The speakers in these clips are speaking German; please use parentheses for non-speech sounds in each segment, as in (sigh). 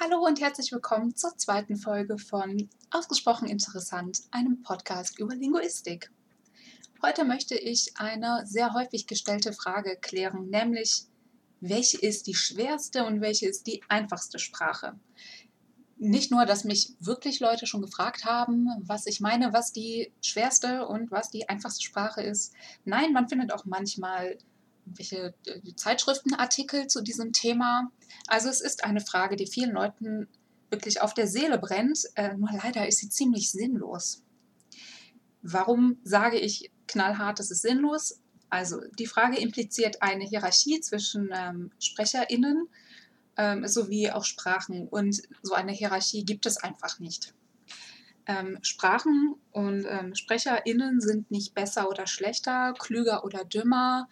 Hallo und herzlich willkommen zur zweiten Folge von Ausgesprochen Interessant, einem Podcast über Linguistik. Heute möchte ich eine sehr häufig gestellte Frage klären, nämlich welche ist die schwerste und welche ist die einfachste Sprache? Nicht nur, dass mich wirklich Leute schon gefragt haben, was ich meine, was die schwerste und was die einfachste Sprache ist. Nein, man findet auch manchmal welche äh, Zeitschriftenartikel zu diesem Thema. Also es ist eine Frage, die vielen Leuten wirklich auf der Seele brennt, äh, nur leider ist sie ziemlich sinnlos. Warum sage ich knallhart, es ist sinnlos? Also die Frage impliziert eine Hierarchie zwischen ähm, SprecherInnen ähm, sowie auch Sprachen und so eine Hierarchie gibt es einfach nicht. Ähm, Sprachen und ähm, SprecherInnen sind nicht besser oder schlechter, klüger oder dümmer,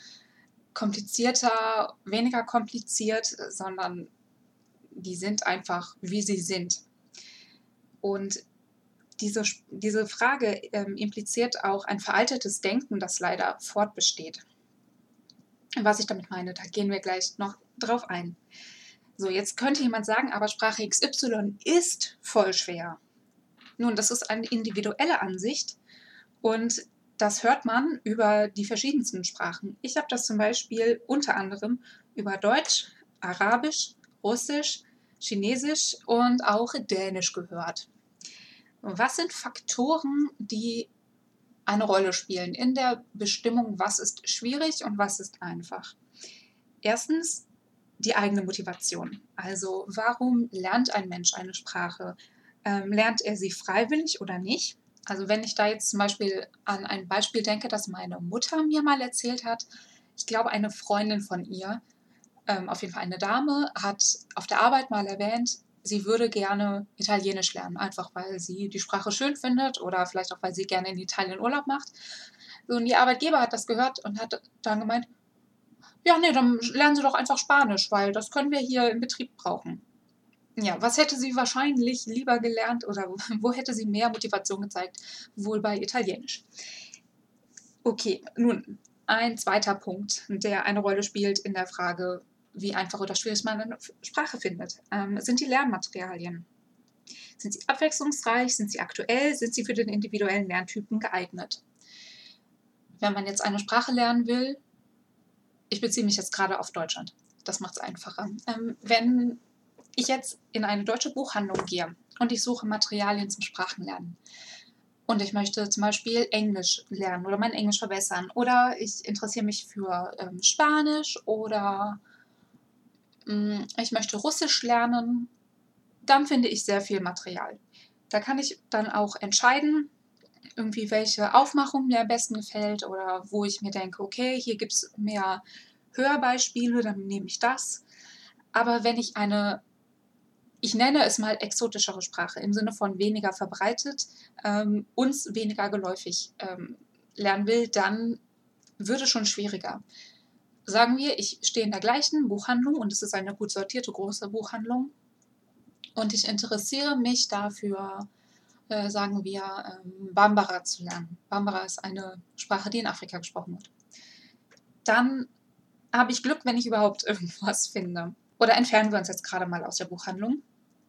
komplizierter, weniger kompliziert, sondern die sind einfach, wie sie sind. Und diese, diese Frage ähm, impliziert auch ein veraltetes Denken, das leider fortbesteht. Was ich damit meine, da gehen wir gleich noch drauf ein. So, jetzt könnte jemand sagen, aber Sprache XY ist voll schwer. Nun, das ist eine individuelle Ansicht und das hört man über die verschiedensten Sprachen. Ich habe das zum Beispiel unter anderem über Deutsch, Arabisch, Russisch, Chinesisch und auch Dänisch gehört. Was sind Faktoren, die eine Rolle spielen in der Bestimmung, was ist schwierig und was ist einfach? Erstens die eigene Motivation. Also warum lernt ein Mensch eine Sprache? Ähm, lernt er sie freiwillig oder nicht? Also wenn ich da jetzt zum Beispiel an ein Beispiel denke, das meine Mutter mir mal erzählt hat, ich glaube eine Freundin von ihr, ähm, auf jeden Fall eine Dame, hat auf der Arbeit mal erwähnt, sie würde gerne Italienisch lernen, einfach weil sie die Sprache schön findet oder vielleicht auch weil sie gerne in Italien Urlaub macht. Und die Arbeitgeber hat das gehört und hat dann gemeint, ja, nee, dann lernen Sie doch einfach Spanisch, weil das können wir hier im Betrieb brauchen ja, was hätte sie wahrscheinlich lieber gelernt oder (laughs) wo hätte sie mehr Motivation gezeigt? Wohl bei Italienisch. Okay, nun ein zweiter Punkt, der eine Rolle spielt in der Frage, wie einfach oder schwierig man eine Sprache findet, ähm, sind die Lernmaterialien. Sind sie abwechslungsreich? Sind sie aktuell? Sind sie für den individuellen Lerntypen geeignet? Wenn man jetzt eine Sprache lernen will, ich beziehe mich jetzt gerade auf Deutschland, das macht es einfacher. Ähm, wenn ich jetzt in eine deutsche Buchhandlung gehe und ich suche Materialien zum Sprachenlernen und ich möchte zum Beispiel Englisch lernen oder mein Englisch verbessern oder ich interessiere mich für ähm, Spanisch oder ähm, ich möchte Russisch lernen, dann finde ich sehr viel Material. Da kann ich dann auch entscheiden, irgendwie welche Aufmachung mir am besten gefällt oder wo ich mir denke, okay, hier gibt es mehr Hörbeispiele, dann nehme ich das. Aber wenn ich eine ich nenne es mal exotischere Sprache im Sinne von weniger verbreitet, ähm, uns weniger geläufig ähm, lernen will, dann würde schon schwieriger. Sagen wir, ich stehe in der gleichen Buchhandlung und es ist eine gut sortierte große Buchhandlung und ich interessiere mich dafür, äh, sagen wir, ähm, Bambara zu lernen. Bambara ist eine Sprache, die in Afrika gesprochen wird. Dann habe ich Glück, wenn ich überhaupt (laughs) irgendwas finde. Oder entfernen wir uns jetzt gerade mal aus der Buchhandlung.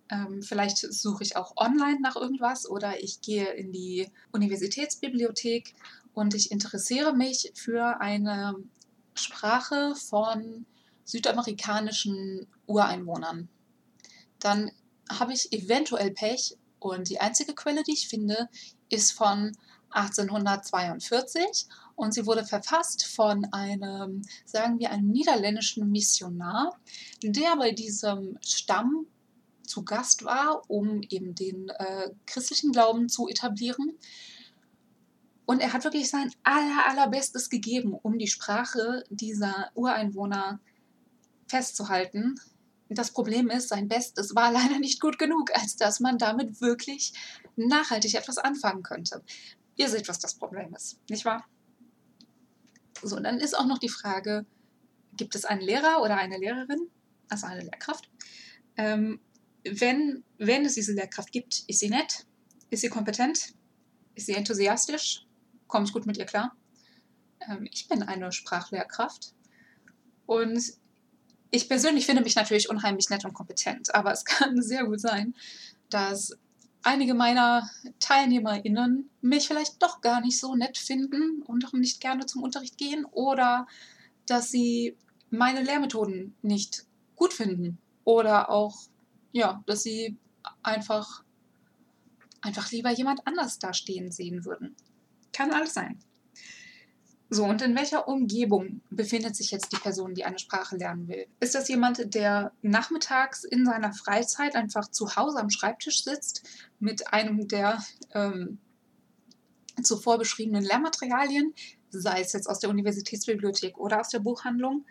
Ähm, vielleicht suche ich auch online nach irgendwas oder ich gehe in die Universitätsbibliothek und ich interessiere mich für eine Sprache von südamerikanischen Ureinwohnern. Dann habe ich eventuell Pech und die einzige Quelle, die ich finde, ist von 1842 und sie wurde verfasst von einem, sagen wir, einem niederländischen Missionar, der bei diesem Stamm zu Gast war, um eben den äh, christlichen Glauben zu etablieren. Und er hat wirklich sein aller, allerbestes gegeben, um die Sprache dieser Ureinwohner festzuhalten. Das Problem ist, sein Bestes war (laughs) leider nicht gut genug, als dass man damit wirklich nachhaltig etwas anfangen könnte. Ihr seht, was das Problem ist, nicht wahr? So, dann ist auch noch die Frage, gibt es einen Lehrer oder eine Lehrerin, also eine Lehrkraft? Ähm, wenn, wenn es diese Lehrkraft gibt, ist sie nett? Ist sie kompetent? Ist sie enthusiastisch? Komme ich gut mit ihr klar? Ähm, ich bin eine Sprachlehrkraft und Ich persönlich finde mich natürlich unheimlich nett und kompetent, aber es (laughs) kann sehr gut sein, dass einige meiner TeilnehmerInnen mich vielleicht doch gar nicht so nett finden und auch nicht gerne zum Unterricht gehen oder dass sie meine Lehrmethoden nicht gut finden oder auch, ja, dass sie einfach, einfach lieber jemand anders da stehen sehen würden. Kann alles sein. So, und in welcher Umgebung befindet sich jetzt die Person, die eine Sprache lernen will? Ist das jemand, der nachmittags in seiner Freizeit einfach zu Hause am Schreibtisch sitzt mit einem der ähm, zuvor beschriebenen Lehrmaterialien, sei es jetzt aus der Universitätsbibliothek oder aus der Buchhandlung?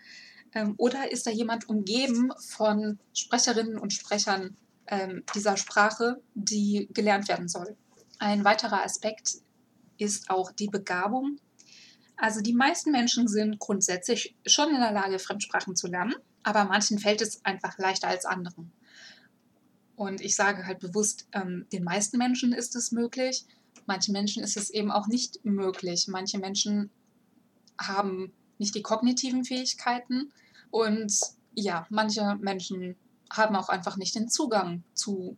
Ähm, oder ist da jemand umgeben von Sprecherinnen und Sprechern ähm, dieser Sprache, die gelernt werden soll? Ein weiterer Aspekt ist auch die Begabung also die meisten Menschen sind grundsätzlich schon in der Lage, Fremdsprachen zu lernen, aber manchen fällt es einfach leichter als anderen. Und ich sage halt bewusst, ähm, den meisten Menschen ist es möglich, manchen Menschen ist es eben auch nicht möglich. Manche Menschen haben nicht die kognitiven Fähigkeiten und ja, manche Menschen haben auch einfach nicht den Zugang zu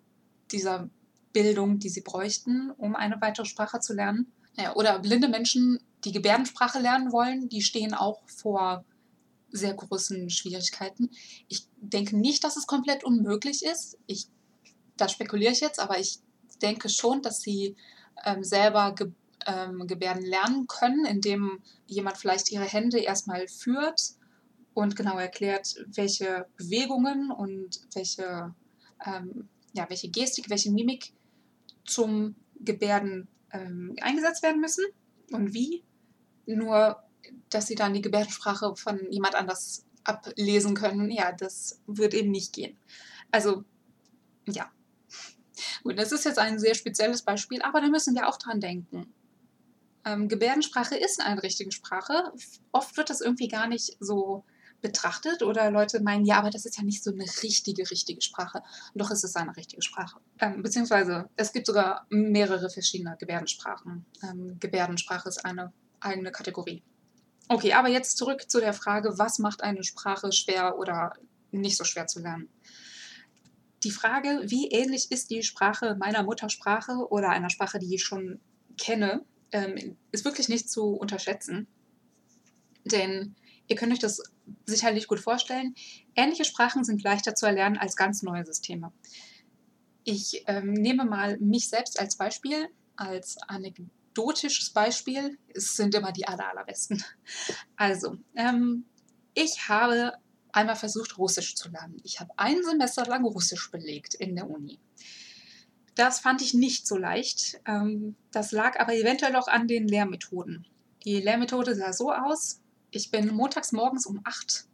dieser Bildung, die sie bräuchten, um eine weitere Sprache zu lernen. Ja, oder blinde Menschen die Gebärdensprache lernen wollen, die stehen auch vor sehr großen Schwierigkeiten. Ich denke nicht, dass es komplett unmöglich ist. Ich, da spekuliere ich jetzt, aber ich denke schon, dass sie ähm, selber ge, ähm, Gebärden lernen können, indem jemand vielleicht ihre Hände erstmal führt und genau erklärt, welche Bewegungen und welche, ähm, ja, welche Gestik, welche Mimik zum Gebärden ähm, eingesetzt werden müssen und wie. Nur, dass sie dann die Gebärdensprache von jemand anders ablesen können, ja, das wird eben nicht gehen. Also, ja. Gut, das ist jetzt ein sehr spezielles Beispiel, aber da müssen wir auch dran denken. Ähm, Gebärdensprache ist eine richtige Sprache. Oft wird das irgendwie gar nicht so betrachtet oder Leute meinen, ja, aber das ist ja nicht so eine richtige, richtige Sprache. Doch ist es eine richtige Sprache. Ähm, beziehungsweise es gibt sogar mehrere verschiedene Gebärdensprachen. Ähm, Gebärdensprache ist eine eigene Kategorie. Okay, aber jetzt zurück zu der Frage, was macht eine Sprache schwer oder nicht so schwer zu lernen? Die Frage, wie ähnlich ist die Sprache meiner Muttersprache oder einer Sprache, die ich schon kenne, ähm, ist wirklich nicht zu unterschätzen. Denn ihr könnt euch das sicherlich gut vorstellen. Ähnliche Sprachen sind leichter zu erlernen als ganz neue Systeme. Ich ähm, nehme mal mich selbst als Beispiel, als Anekdote anekdotisches Beispiel. Es sind immer die aller, allerbesten. Also, ähm, ich habe einmal versucht, Russisch zu lernen. Ich habe ein Semester lang Russisch belegt in der Uni. Das fand ich nicht so leicht. Ähm, das lag aber eventuell auch an den Lehrmethoden. Die Lehrmethode sah so aus, ich bin montags morgens um 8,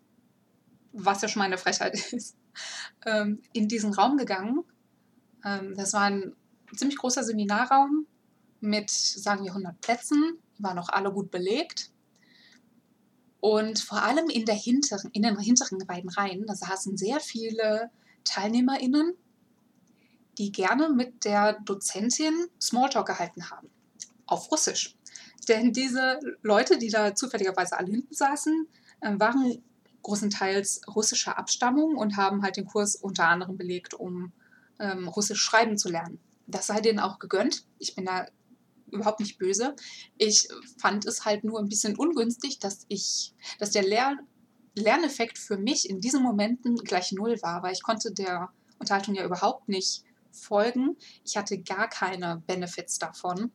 was ja schon meine Frechheit ist, ähm, in diesen Raum gegangen. Ähm, das war ein ziemlich großer Seminarraum mit, sagen wir, 100 Plätzen, waren auch alle gut belegt. Und vor allem in, der hinteren, in den hinteren beiden Reihen, da saßen sehr viele TeilnehmerInnen, die gerne mit der Dozentin Smalltalk gehalten haben. Auf Russisch. Denn diese Leute, die da zufälligerweise alle hinten saßen, äh, waren großenteils russischer Abstammung und haben halt den Kurs unter anderem belegt, um ähm, Russisch schreiben zu lernen. Das sei denen auch gegönnt. Ich bin da überhaupt nicht böse. Ich fand es halt nur ein bisschen ungünstig, dass ich, dass der Lehr Lerneffekt für mich in diesen Momenten gleich null war, weil ich konnte der Unterhaltung ja überhaupt nicht folgen. Ich hatte gar keine Benefits davon.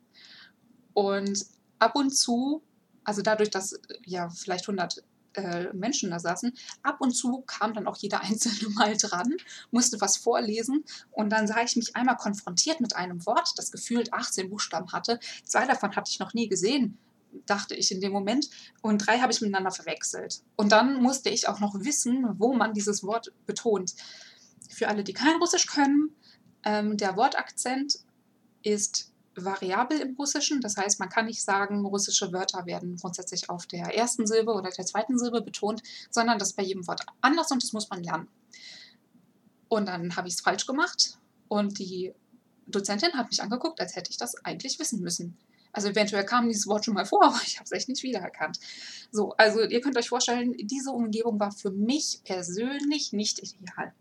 Und ab und zu, also dadurch, dass ja vielleicht 100 äh, Menschen da saßen. Ab und zu kam dann auch jeder (laughs) Einzelne mal dran, musste was vorlesen und dann sah ich mich einmal konfrontiert mit einem Wort, das gefühlt 18 Buchstaben hatte. Zwei davon hatte ich noch nie gesehen dachte ich in dem Moment. Und drei habe ich miteinander verwechselt. Und dann musste ich auch noch wissen, wo man dieses Wort betont. Für alle, die kein Russisch können, ähm, der Wortakzent ist variabel im Russischen. Das heißt, man kann nicht sagen, russische Wörter werden grundsätzlich auf der ersten Silbe oder der zweiten Silbe betont, sondern das ist bei jedem Wort anders und das muss man lernen. Und dann habe ich es falsch gemacht und die Dozentin hat mich angeguckt, als hätte ich das eigentlich wissen müssen. Also eventuell kam dieses Wort schon mal vor, (laughs) aber ich habe es echt nicht wiedererkannt. So, also ihr könnt euch vorstellen, diese Umgebung war für mich persönlich nicht ideal.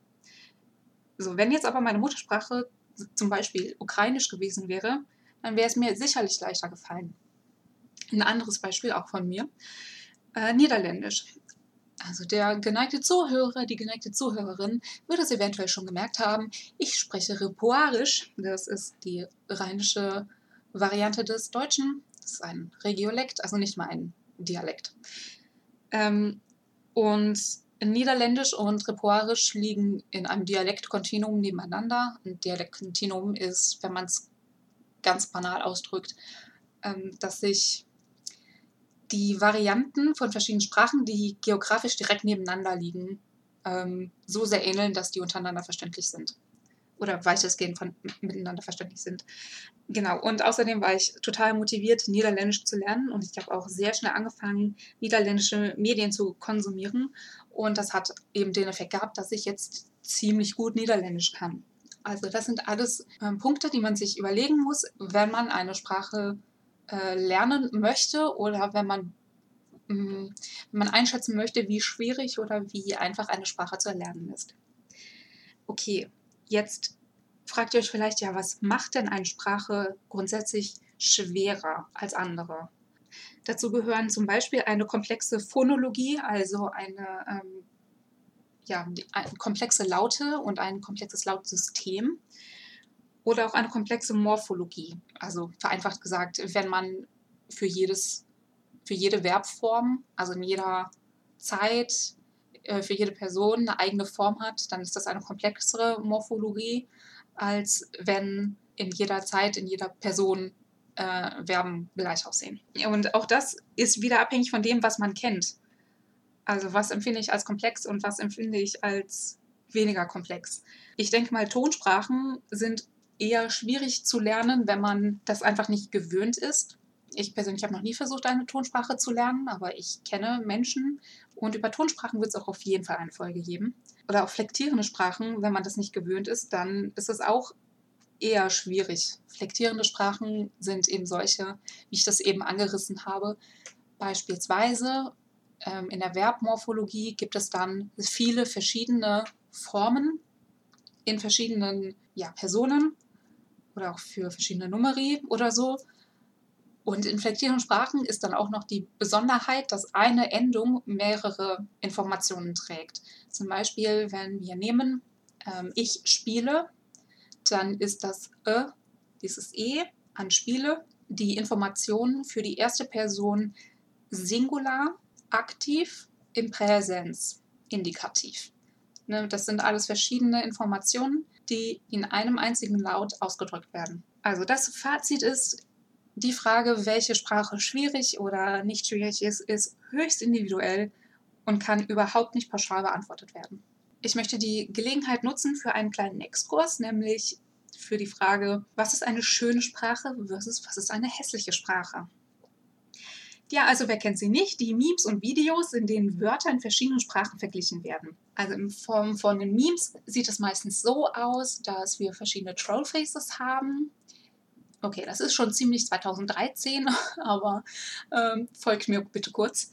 So, wenn jetzt aber meine Muttersprache zum Beispiel Ukrainisch gewesen wäre, dann wäre es mir sicherlich leichter gefallen. Ein anderes Beispiel auch von mir. Äh, Niederländisch. Also der geneigte Zuhörer, die geneigte Zuhörerin wird es eventuell schon gemerkt haben. Ich spreche Repoarisch. Das ist die rheinische Variante des Deutschen. Das ist ein Regiolekt, also nicht mal ein Dialekt. Ähm, und Niederländisch und Repoarisch liegen in einem Dialektkontinuum nebeneinander. Ein Dialektkontinuum ist, wenn man es ganz banal ausdrückt, ähm, dass sich die Varianten von verschiedenen Sprachen, die geografisch direkt nebeneinander liegen, ähm, so sehr ähneln, dass die untereinander verständlich sind. Oder weitestgehend von, miteinander verständlich sind. Genau, und außerdem war ich total motiviert, Niederländisch zu lernen und ich habe auch sehr schnell angefangen, niederländische Medien zu konsumieren. Und das hat eben den Effekt gehabt, dass ich jetzt ziemlich gut Niederländisch kann. Also das sind alles ähm, Punkte, die man sich überlegen muss, wenn man eine Sprache äh, lernen möchte oder wenn man, mh, mm, wenn man einschätzen möchte, wie schwierig oder wie einfach eine Sprache zu erlernen ist. Okay, jetzt fragt ihr euch vielleicht, ja, was macht denn eine Sprache grundsätzlich schwerer als andere? Dazu gehören zum Beispiel eine komplexe Phonologie, also eine, ähm, ja, komplexe Laute und ein komplexes Lautsystem oder auch eine komplexe Morphologie. Also vereinfacht gesagt, wenn man für jedes, für jede Verbform, also in jeder Zeit, äh, für jede Person eine eigene Form hat, dann ist das eine komplexere Morphologie, als wenn in jeder Zeit, in jeder Person äh, Verben gleich aussehen. Und auch das ist wieder abhängig von dem, was man kennt. Also was empfinde ich als komplex und was empfinde ich als weniger komplex. Ich denke mal, Tonsprachen sind eher schwierig zu lernen, wenn man das einfach nicht gewöhnt ist. Ich persönlich habe noch nie versucht, eine Tonsprache zu lernen, aber ich kenne Menschen und über Tonsprachen wird es auch auf jeden Fall eine Folge geben. Oder auch flektierende Sprachen, wenn man das nicht gewöhnt ist, dann ist es auch eher schwierig. Flektierende Sprachen sind eben solche, wie ich das eben angerissen habe. Beispielsweise ähm, in der Verbmorphologie gibt es dann viele verschiedene Formen in verschiedenen ja, Personen oder auch für verschiedene Numeri oder so. Und in flektierenden Sprachen ist dann auch noch die Besonderheit, dass eine Endung mehrere Informationen trägt. Zum Beispiel, wenn wir nehmen, ähm, ich spiele, dann ist das Ö, dieses E an Spiele, die Information für die erste Person Singular, aktiv, im Präsens, indikativ. Ne, das sind alles verschiedene Informationen, die in einem einzigen Laut ausgedrückt werden. Also das Fazit ist, die Frage, welche Sprache schwierig oder nicht schwierig ist, ist höchst individuell und kann überhaupt nicht pauschal beantwortet werden. Ich möchte die Gelegenheit nutzen für einen kleinen Exkurs, nämlich für die Frage, was ist eine schöne Sprache versus was ist eine hässliche Sprache? Ja, also wer kennt sie nicht? Die Memes und Videos, in denen Wörter in verschiedenen Sprachen verglichen werden. Also in Form von den Memes sieht es meistens so aus, dass wir verschiedene Trollfaces haben. Okay, das ist schon ziemlich 2013, (laughs) aber ähm, folgt mir bitte kurz.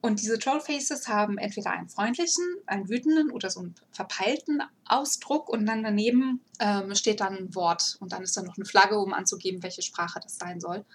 Und diese Trollfaces haben entweder einen freundlichen, einen wütenden oder so einen verpeilten Ausdruck und dann daneben ähm, steht dann ein Wort und dann ist da noch eine Flagge, um anzugeben, welche Sprache das sein soll.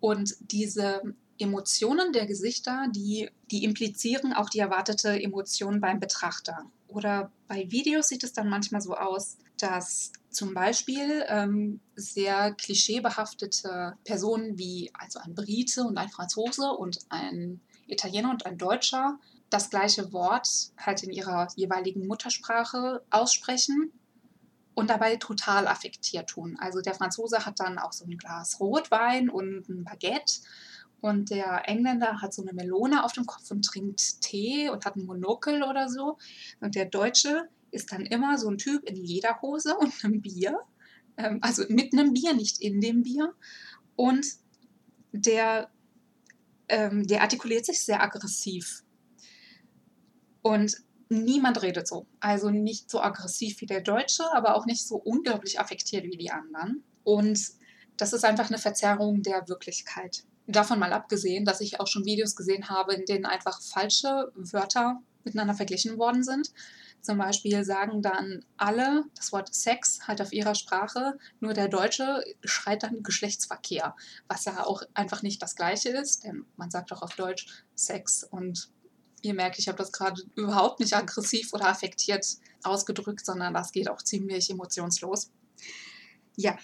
Und diese Emotionen der Gesichter, die, die implizieren auch die erwartete Emotion beim Betrachter. Oder bei Videos sieht es dann manchmal so aus, dass zum Beispiel ähm, sehr klischeebehaftete Personen wie also ein Brite und ein Franzose und ein Italiener und ein Deutscher das gleiche Wort halt in ihrer jeweiligen Muttersprache aussprechen und dabei total affektiert tun. Also der Franzose hat dann auch so ein Glas Rotwein und ein Baguette und der Engländer hat so eine Melone auf dem Kopf und trinkt Tee und hat ein Monokel oder so. Und der Deutsche ist dann immer so ein Typ in Lederhose und einem Bier. Ähm, also mit einem Bier, nicht in dem Bier. Und der, ähm, der artikuliert sich sehr aggressiv. Und niemand redet so. Also nicht so aggressiv wie der Deutsche, aber auch nicht so unglaublich affektiert wie die anderen. Und das ist einfach eine Verzerrung der Wirklichkeit. Davon mal abgesehen, dass ich auch schon Videos gesehen habe, in denen einfach falsche Wörter miteinander verglichen worden sind. Zum Beispiel sagen dann alle das Wort Sex halt auf ihrer Sprache, nur der Deutsche schreit dann Geschlechtsverkehr, was ja auch einfach nicht das gleiche ist, denn man sagt auch auf Deutsch Sex und ihr merkt, ich habe das gerade überhaupt nicht aggressiv oder affektiert ausgedrückt, sondern das geht auch ziemlich emotionslos. Ja,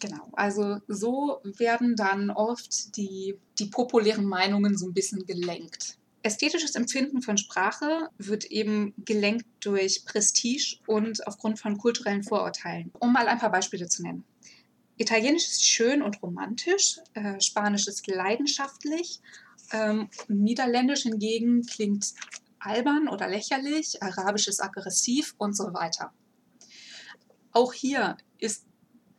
genau. Also so werden dann oft die, die populären Meinungen so ein bisschen gelenkt. Ästhetisches Empfinden von Sprache wird eben gelenkt durch Prestige und aufgrund von kulturellen Vorurteilen. Um mal ein paar Beispiele zu nennen. Italienisch ist schön und romantisch, äh, Spanisch ist leidenschaftlich, ähm, Niederländisch hingegen klingt albern oder lächerlich, Arabisch ist aggressiv und so weiter. Auch hier ist,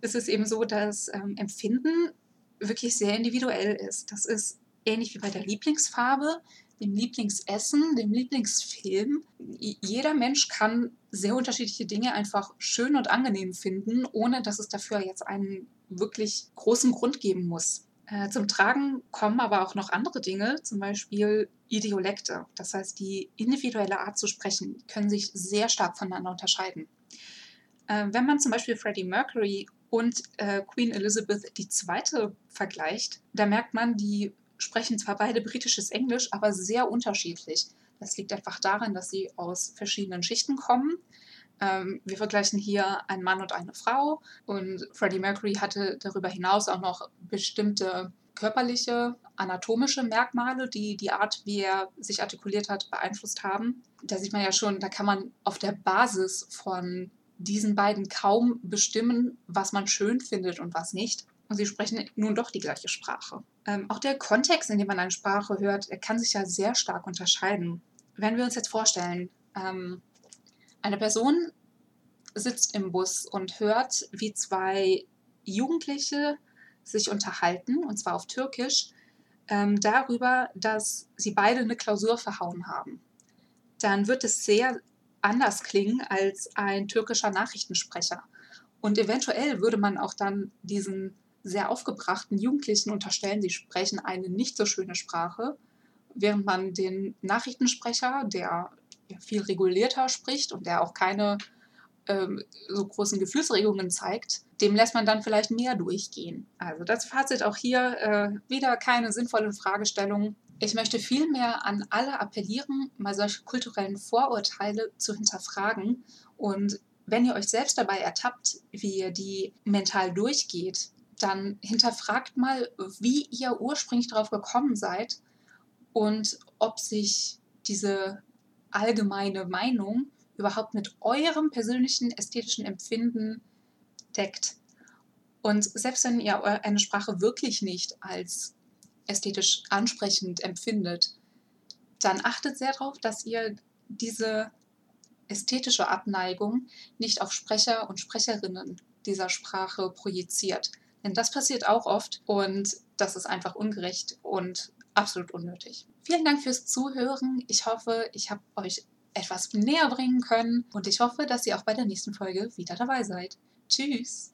ist es eben so, dass ähm, Empfinden wirklich sehr individuell ist. Das ist ähnlich wie bei der Lieblingsfarbe dem Lieblingsessen, dem Lieblingsfilm. Jeder Mensch kann sehr unterschiedliche Dinge einfach schön und angenehm finden, ohne dass es dafür jetzt einen wirklich großen Grund geben muss. Äh, zum Tragen kommen aber auch noch andere Dinge, zum Beispiel Idiolekte. Das heißt, die individuelle Art zu sprechen können sich sehr stark voneinander unterscheiden. Äh, wenn man zum Beispiel Freddie Mercury und äh, Queen Elizabeth II. vergleicht, da merkt man, die sprechen zwar beide britisches Englisch, aber sehr unterschiedlich. Das liegt einfach daran, dass sie aus verschiedenen Schichten kommen. Ähm, wir vergleichen hier einen Mann und eine Frau und Freddie Mercury hatte darüber hinaus auch noch bestimmte körperliche, anatomische Merkmale, die die Art, wie er sich artikuliert hat, beeinflusst haben. Da sieht man ja schon, da kann man auf der Basis von diesen beiden kaum bestimmen, was man schön findet und was nicht. Und sie sprechen nun doch die gleiche Sprache. Ähm, auch der Kontext, in dem man eine Sprache hört, kann sich ja sehr stark unterscheiden. Wenn wir uns jetzt vorstellen, ähm, eine Person sitzt im Bus und hört, wie zwei Jugendliche sich unterhalten, und zwar auf Türkisch, ähm, darüber, dass sie beide eine Klausur verhauen haben. Dann wird es sehr anders klingen als ein türkischer Nachrichtensprecher. Und eventuell würde man auch dann diesen sehr aufgebrachten Jugendlichen unterstellen, sie sprechen eine nicht so schöne Sprache, während man den Nachrichtensprecher, der viel regulierter spricht und der auch keine ähm, so großen Gefühlsregungen zeigt, dem lässt man dann vielleicht mehr durchgehen. Also das Fazit auch hier äh, wieder keine sinnvolle Fragestellung. Ich möchte vielmehr an alle appellieren, mal solche kulturellen Vorurteile zu hinterfragen und wenn ihr euch selbst dabei ertappt, wie ihr die mental durchgeht, dann hinterfragt mal, wie ihr ursprünglich darauf gekommen seid und ob sich diese allgemeine Meinung überhaupt mit eurem persönlichen ästhetischen Empfinden deckt. Und selbst wenn ihr eine Sprache wirklich nicht als ästhetisch ansprechend empfindet, dann achtet sehr darauf, dass ihr diese ästhetische Abneigung nicht auf Sprecher und Sprecherinnen dieser Sprache projiziert. Denn das passiert auch oft und das ist einfach ungerecht und absolut unnötig. Vielen Dank fürs Zuhören. Ich hoffe, ich habe euch etwas näher bringen können und ich hoffe, dass ihr auch bei der nächsten Folge wieder dabei seid. Tschüss!